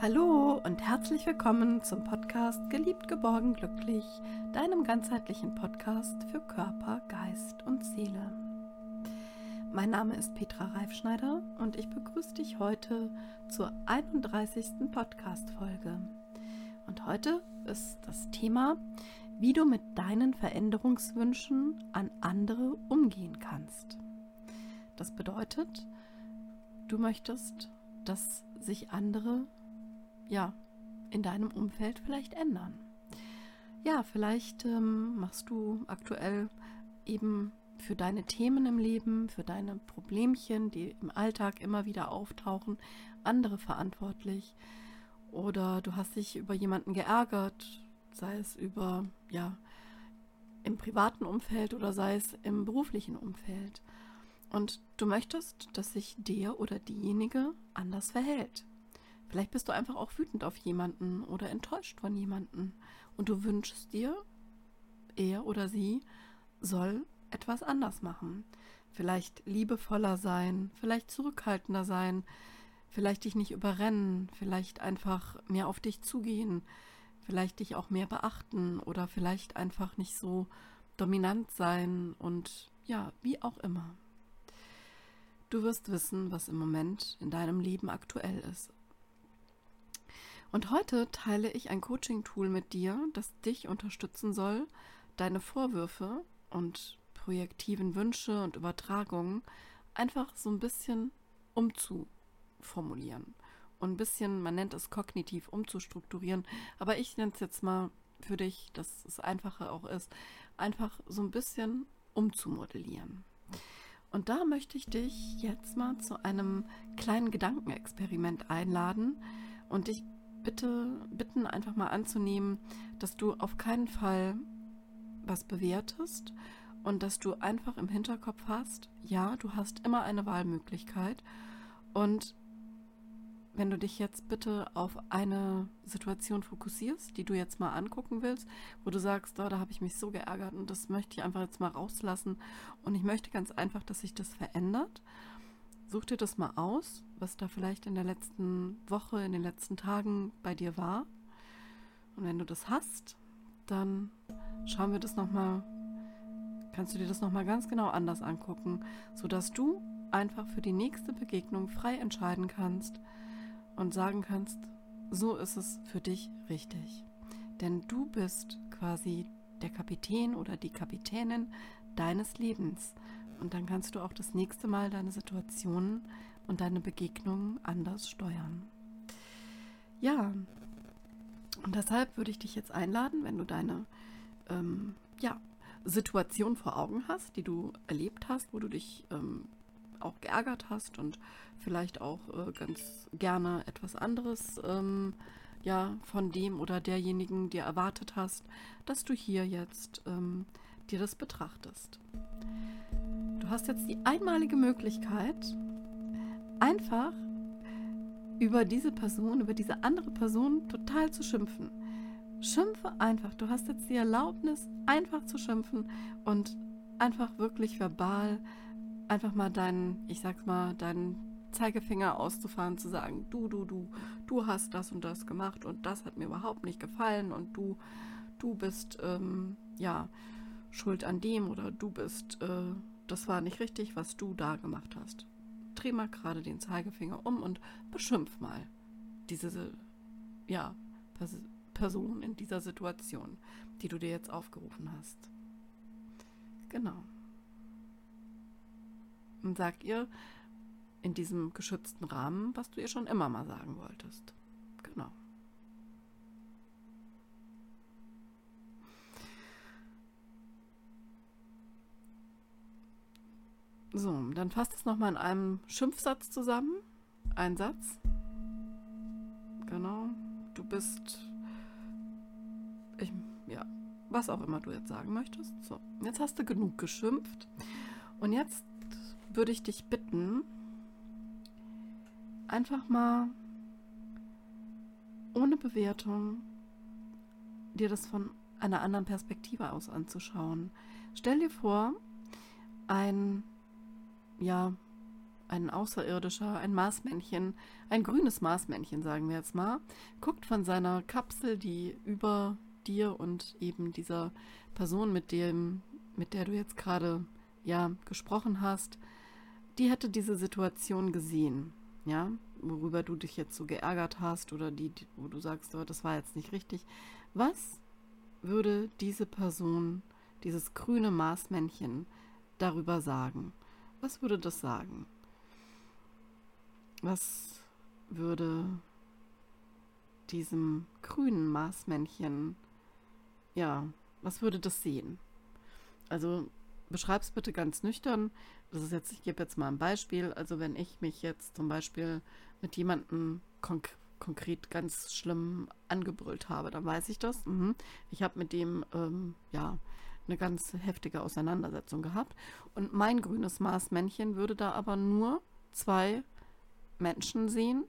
Hallo und herzlich willkommen zum Podcast Geliebt, geborgen, glücklich, deinem ganzheitlichen Podcast für Körper, Geist und Seele. Mein Name ist Petra Reifschneider und ich begrüße dich heute zur 31. Podcast-Folge. Und heute ist das Thema, wie du mit deinen Veränderungswünschen an andere umgehen kannst. Das bedeutet, du möchtest, dass sich andere ja, in deinem Umfeld vielleicht ändern. Ja, vielleicht ähm, machst du aktuell eben für deine Themen im Leben, für deine Problemchen, die im Alltag immer wieder auftauchen, andere verantwortlich. Oder du hast dich über jemanden geärgert, sei es über, ja, im privaten Umfeld oder sei es im beruflichen Umfeld. Und du möchtest, dass sich der oder diejenige anders verhält. Vielleicht bist du einfach auch wütend auf jemanden oder enttäuscht von jemanden und du wünschst dir, er oder sie soll etwas anders machen. Vielleicht liebevoller sein, vielleicht zurückhaltender sein, vielleicht dich nicht überrennen, vielleicht einfach mehr auf dich zugehen, vielleicht dich auch mehr beachten oder vielleicht einfach nicht so dominant sein und ja, wie auch immer. Du wirst wissen, was im Moment in deinem Leben aktuell ist. Und heute teile ich ein Coaching-Tool mit dir, das dich unterstützen soll, deine Vorwürfe und projektiven Wünsche und Übertragungen einfach so ein bisschen umzuformulieren und ein bisschen, man nennt es kognitiv umzustrukturieren, aber ich nenne es jetzt mal für dich, dass es einfacher auch ist, einfach so ein bisschen umzumodellieren. Und da möchte ich dich jetzt mal zu einem kleinen Gedankenexperiment einladen und dich bitte bitten, einfach mal anzunehmen, dass du auf keinen Fall was bewertest und dass du einfach im Hinterkopf hast, ja, du hast immer eine Wahlmöglichkeit. Und wenn du dich jetzt bitte auf eine Situation fokussierst, die du jetzt mal angucken willst, wo du sagst, oh, da habe ich mich so geärgert und das möchte ich einfach jetzt mal rauslassen und ich möchte ganz einfach, dass sich das verändert Such dir das mal aus, was da vielleicht in der letzten Woche, in den letzten Tagen bei dir war. Und wenn du das hast, dann schauen wir das nochmal, kannst du dir das nochmal ganz genau anders angucken, sodass du einfach für die nächste Begegnung frei entscheiden kannst und sagen kannst, so ist es für dich richtig. Denn du bist quasi der Kapitän oder die Kapitänin deines Lebens. Und dann kannst du auch das nächste Mal deine Situationen und deine Begegnungen anders steuern. Ja, und deshalb würde ich dich jetzt einladen, wenn du deine ähm, ja, Situation vor Augen hast, die du erlebt hast, wo du dich ähm, auch geärgert hast und vielleicht auch äh, ganz gerne etwas anderes ähm, ja, von dem oder derjenigen dir erwartet hast, dass du hier jetzt ähm, dir das betrachtest. Du hast jetzt die einmalige Möglichkeit, einfach über diese Person, über diese andere Person total zu schimpfen. Schimpfe einfach. Du hast jetzt die Erlaubnis, einfach zu schimpfen und einfach wirklich verbal einfach mal deinen, ich sag's mal, deinen Zeigefinger auszufahren, zu sagen, du, du, du, du hast das und das gemacht und das hat mir überhaupt nicht gefallen und du, du bist, ähm, ja, schuld an dem oder du bist, äh, das war nicht richtig, was du da gemacht hast. Dreh mal gerade den Zeigefinger um und beschimpf mal diese ja, Person in dieser Situation, die du dir jetzt aufgerufen hast. Genau. Und sag ihr in diesem geschützten Rahmen, was du ihr schon immer mal sagen wolltest. Genau. So, dann fasst es nochmal in einem Schimpfsatz zusammen. Ein Satz. Genau. Du bist. Ich, ja, was auch immer du jetzt sagen möchtest. So, jetzt hast du genug geschimpft. Und jetzt würde ich dich bitten, einfach mal ohne Bewertung dir das von einer anderen Perspektive aus anzuschauen. Stell dir vor, ein ja, ein Außerirdischer, ein Marsmännchen, ein grünes Marsmännchen, sagen wir jetzt mal, guckt von seiner Kapsel, die über dir und eben dieser Person, mit dem, mit der du jetzt gerade ja gesprochen hast, die hätte diese Situation gesehen, ja, worüber du dich jetzt so geärgert hast oder die, wo du sagst, oh, das war jetzt nicht richtig. Was würde diese Person, dieses grüne Marsmännchen, darüber sagen? Was würde das sagen? Was würde diesem grünen Marsmännchen, ja, was würde das sehen? Also beschreib's bitte ganz nüchtern. Das ist jetzt, ich gebe jetzt mal ein Beispiel. Also wenn ich mich jetzt zum Beispiel mit jemandem konk konkret ganz schlimm angebrüllt habe, dann weiß ich das. Mhm. Ich habe mit dem ähm, ja eine ganz heftige Auseinandersetzung gehabt. Und mein grünes Marsmännchen würde da aber nur zwei Menschen sehen,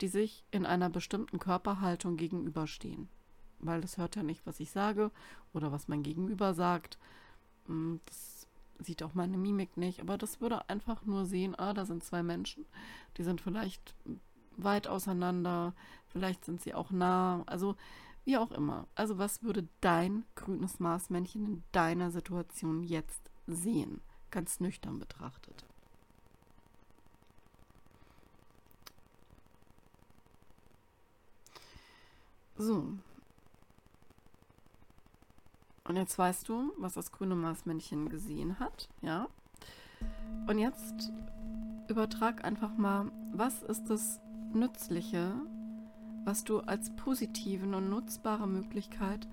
die sich in einer bestimmten Körperhaltung gegenüberstehen. Weil das hört ja nicht, was ich sage oder was mein Gegenüber sagt. Hm, das sieht auch meine Mimik nicht, aber das würde einfach nur sehen, ah, da sind zwei Menschen, die sind vielleicht weit auseinander, vielleicht sind sie auch nah, also wie auch immer. Also was würde dein grünes Marsmännchen in deiner Situation jetzt sehen, ganz nüchtern betrachtet? So, und jetzt weißt du, was das grüne Marsmännchen gesehen hat, ja? Und jetzt übertrag einfach mal, was ist das Nützliche, was du als positiven und nutzbare Möglichkeit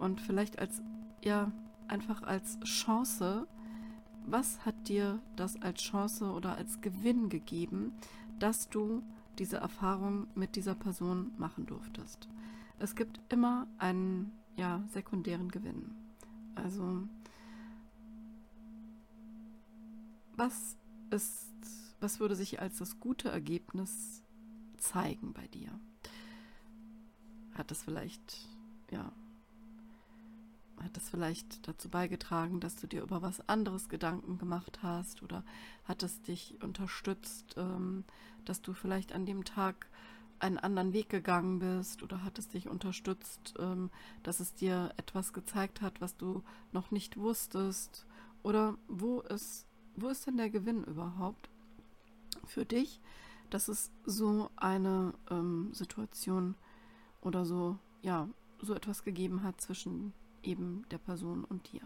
und vielleicht als, ja, einfach als Chance, was hat dir das als Chance oder als Gewinn gegeben, dass du diese Erfahrung mit dieser Person machen durftest? Es gibt immer einen ja, sekundären Gewinn. Also, was ist, was würde sich als das gute Ergebnis zeigen bei dir? Hat es vielleicht, ja, hat es vielleicht dazu beigetragen, dass du dir über was anderes Gedanken gemacht hast oder hat es dich unterstützt, ähm, dass du vielleicht an dem Tag einen anderen Weg gegangen bist oder hat es dich unterstützt, ähm, dass es dir etwas gezeigt hat, was du noch nicht wusstest? Oder wo ist, wo ist denn der Gewinn überhaupt für dich, dass es so eine ähm, Situation oder so, ja, so etwas gegeben hat zwischen eben der Person und dir?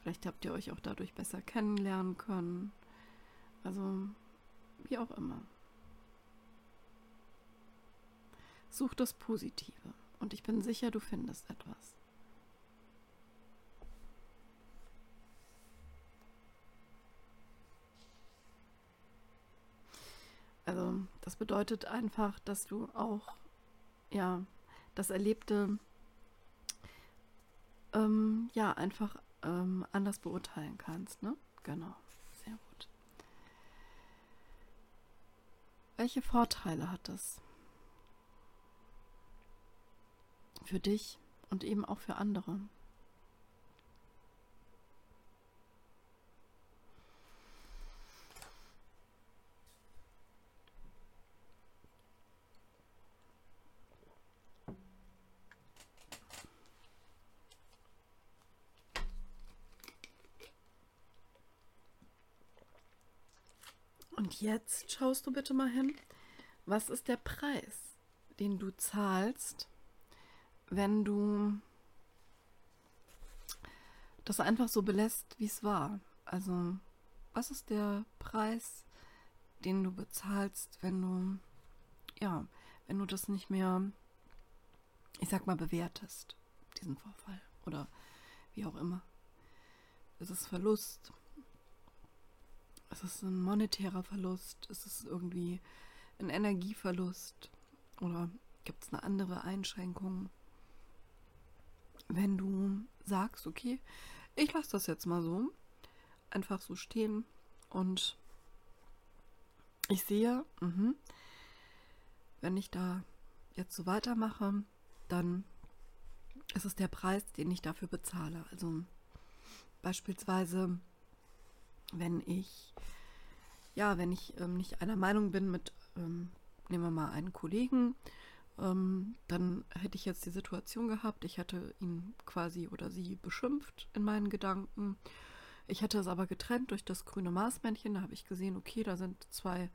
Vielleicht habt ihr euch auch dadurch besser kennenlernen können. Also, wie auch immer. Such das Positive und ich bin sicher, du findest etwas. Also das bedeutet einfach, dass du auch ja das Erlebte ähm, ja einfach ähm, anders beurteilen kannst, ne? Genau, sehr gut. Welche Vorteile hat das? Für dich und eben auch für andere. Und jetzt schaust du bitte mal hin, was ist der Preis, den du zahlst, wenn du das einfach so belässt, wie es war. Also, was ist der Preis, den du bezahlst, wenn du, ja, wenn du das nicht mehr, ich sag mal, bewertest, diesen Vorfall oder wie auch immer. Ist es? Ist ein monetärer Verlust? Ist es irgendwie ein Energieverlust? Oder gibt es eine andere Einschränkung? wenn du sagst, okay, ich lasse das jetzt mal so, einfach so stehen und ich sehe, mh, wenn ich da jetzt so weitermache, dann ist es der Preis, den ich dafür bezahle. Also beispielsweise, wenn ich ja, wenn ich ähm, nicht einer Meinung bin mit, ähm, nehmen wir mal einen Kollegen, ähm, dann hätte ich jetzt die Situation gehabt, ich hätte ihn quasi oder sie beschimpft in meinen Gedanken. Ich hätte es aber getrennt durch das grüne Maßmännchen. Da habe ich gesehen, okay, da sind zwei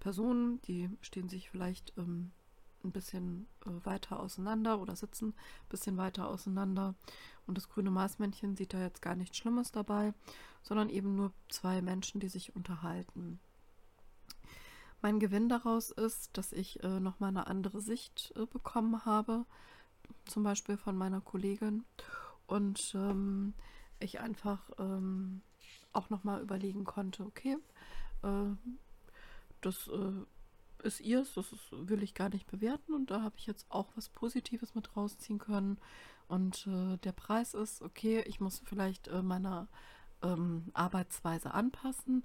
Personen, die stehen sich vielleicht ähm, ein bisschen äh, weiter auseinander oder sitzen ein bisschen weiter auseinander. Und das grüne Maßmännchen sieht da jetzt gar nichts Schlimmes dabei, sondern eben nur zwei Menschen, die sich unterhalten. Mein Gewinn daraus ist, dass ich äh, nochmal eine andere Sicht äh, bekommen habe, zum Beispiel von meiner Kollegin. Und ähm, ich einfach ähm, auch nochmal überlegen konnte, okay, äh, das äh, ist ihrs, das ist, will ich gar nicht bewerten und da habe ich jetzt auch was Positives mit rausziehen können. Und äh, der Preis ist, okay, ich muss vielleicht äh, meine ähm, Arbeitsweise anpassen,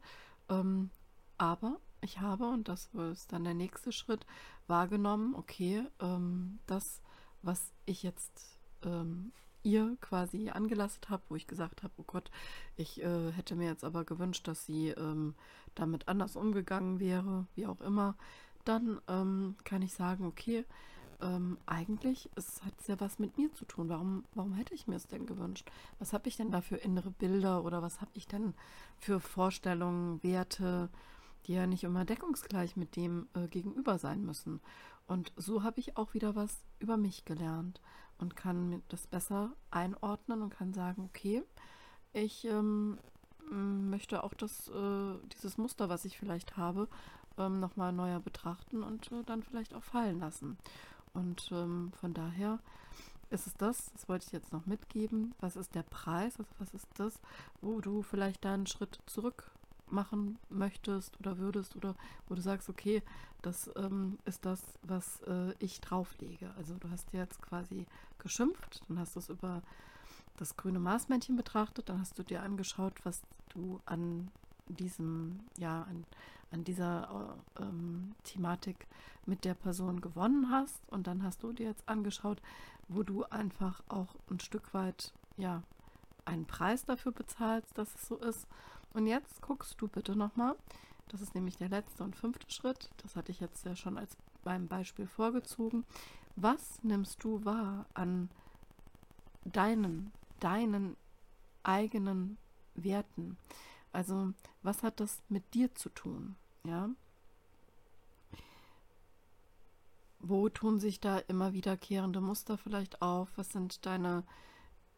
ähm, aber ich habe, und das ist dann der nächste Schritt, wahrgenommen, okay, ähm, das, was ich jetzt ähm, ihr quasi angelastet habe, wo ich gesagt habe, oh Gott, ich äh, hätte mir jetzt aber gewünscht, dass sie ähm, damit anders umgegangen wäre, wie auch immer, dann ähm, kann ich sagen, okay, ähm, eigentlich es hat es ja was mit mir zu tun. Warum, warum hätte ich mir es denn gewünscht? Was habe ich denn da für innere Bilder oder was habe ich denn für Vorstellungen, Werte, die ja nicht immer deckungsgleich mit dem äh, gegenüber sein müssen? Und so habe ich auch wieder was über mich gelernt und kann das besser einordnen und kann sagen, okay, ich ähm, möchte auch das, äh, dieses Muster, was ich vielleicht habe, ähm, nochmal neuer betrachten und äh, dann vielleicht auch fallen lassen. Und ähm, von daher ist es das, das wollte ich jetzt noch mitgeben. Was ist der Preis? Also was ist das, wo du vielleicht da einen Schritt zurück machen möchtest oder würdest oder wo du sagst, okay, das ähm, ist das, was äh, ich drauflege. Also du hast jetzt quasi geschimpft, dann hast du es über das grüne Maßmännchen betrachtet, dann hast du dir angeschaut, was du an diesem, ja, an, an dieser äh, ähm, Thematik mit der Person gewonnen hast. Und dann hast du dir jetzt angeschaut, wo du einfach auch ein Stück weit, ja, einen Preis dafür bezahlst, dass es so ist. Und jetzt guckst du bitte nochmal, das ist nämlich der letzte und fünfte Schritt, das hatte ich jetzt ja schon als beim Beispiel vorgezogen. Was nimmst du wahr an deinen, deinen eigenen Werten? Also, was hat das mit dir zu tun? Ja. Wo tun sich da immer wiederkehrende Muster vielleicht auf? Was sind deine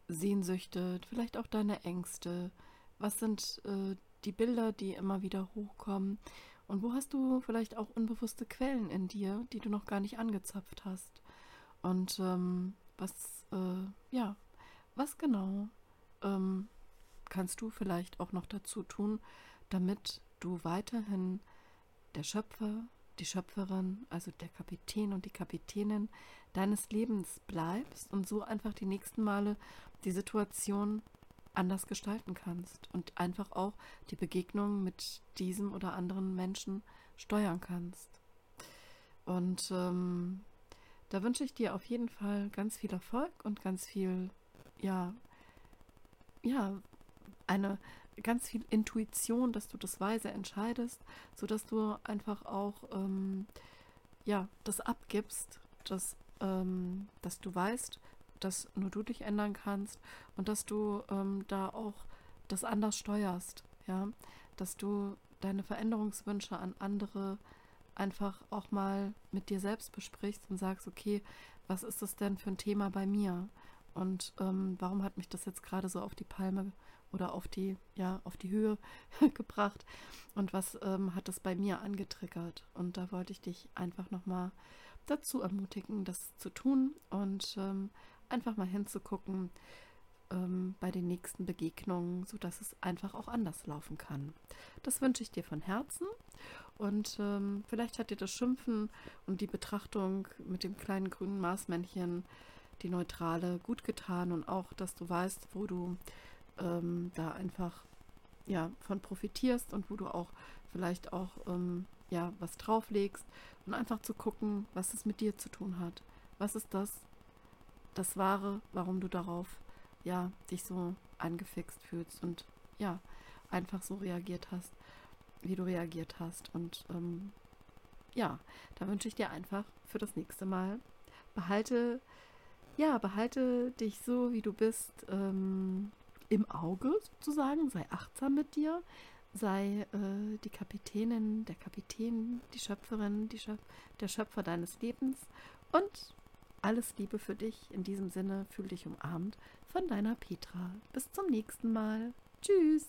Sehnsüchte, vielleicht auch deine Ängste? Was sind äh, die Bilder, die immer wieder hochkommen? Und wo hast du vielleicht auch unbewusste Quellen in dir, die du noch gar nicht angezapft hast? Und ähm, was, äh, ja, was genau ähm, kannst du vielleicht auch noch dazu tun, damit du weiterhin der Schöpfer, die Schöpferin, also der Kapitän und die Kapitänin deines Lebens bleibst und so einfach die nächsten Male die Situation anders gestalten kannst und einfach auch die Begegnung mit diesem oder anderen Menschen steuern kannst. Und ähm, da wünsche ich dir auf jeden Fall ganz viel Erfolg und ganz viel, ja, ja, eine ganz viel Intuition, dass du das weise entscheidest, sodass du einfach auch ähm, ja, das abgibst, dass, ähm, dass du weißt, dass nur du dich ändern kannst und dass du ähm, da auch das anders steuerst, ja, dass du deine Veränderungswünsche an andere einfach auch mal mit dir selbst besprichst und sagst, okay, was ist das denn für ein Thema bei mir? Und ähm, warum hat mich das jetzt gerade so auf die Palme oder auf die, ja, auf die Höhe gebracht und was ähm, hat das bei mir angetriggert. Und da wollte ich dich einfach nochmal dazu ermutigen, das zu tun und ähm, einfach mal hinzugucken ähm, bei den nächsten Begegnungen, sodass es einfach auch anders laufen kann. Das wünsche ich dir von Herzen und ähm, vielleicht hat dir das Schimpfen und die Betrachtung mit dem kleinen grünen Maßmännchen, die neutrale, gut getan und auch, dass du weißt, wo du ähm, da einfach ja, von profitierst und wo du auch vielleicht auch ähm, ja, was drauflegst und einfach zu gucken, was es mit dir zu tun hat. Was ist das, das Wahre, warum du darauf ja, dich so angefixt fühlst und ja, einfach so reagiert hast. wie du reagiert hast. Und ähm, ja, da wünsche ich dir einfach für das nächste Mal, behalte, ja, behalte dich so, wie du bist, ähm, im Auge sozusagen, sei achtsam mit dir, sei äh, die Kapitänin, der Kapitän, die Schöpferin, die Schöp der Schöpfer deines Lebens und alles Liebe für dich. In diesem Sinne, fühl dich umarmt von deiner Petra. Bis zum nächsten Mal. Tschüss.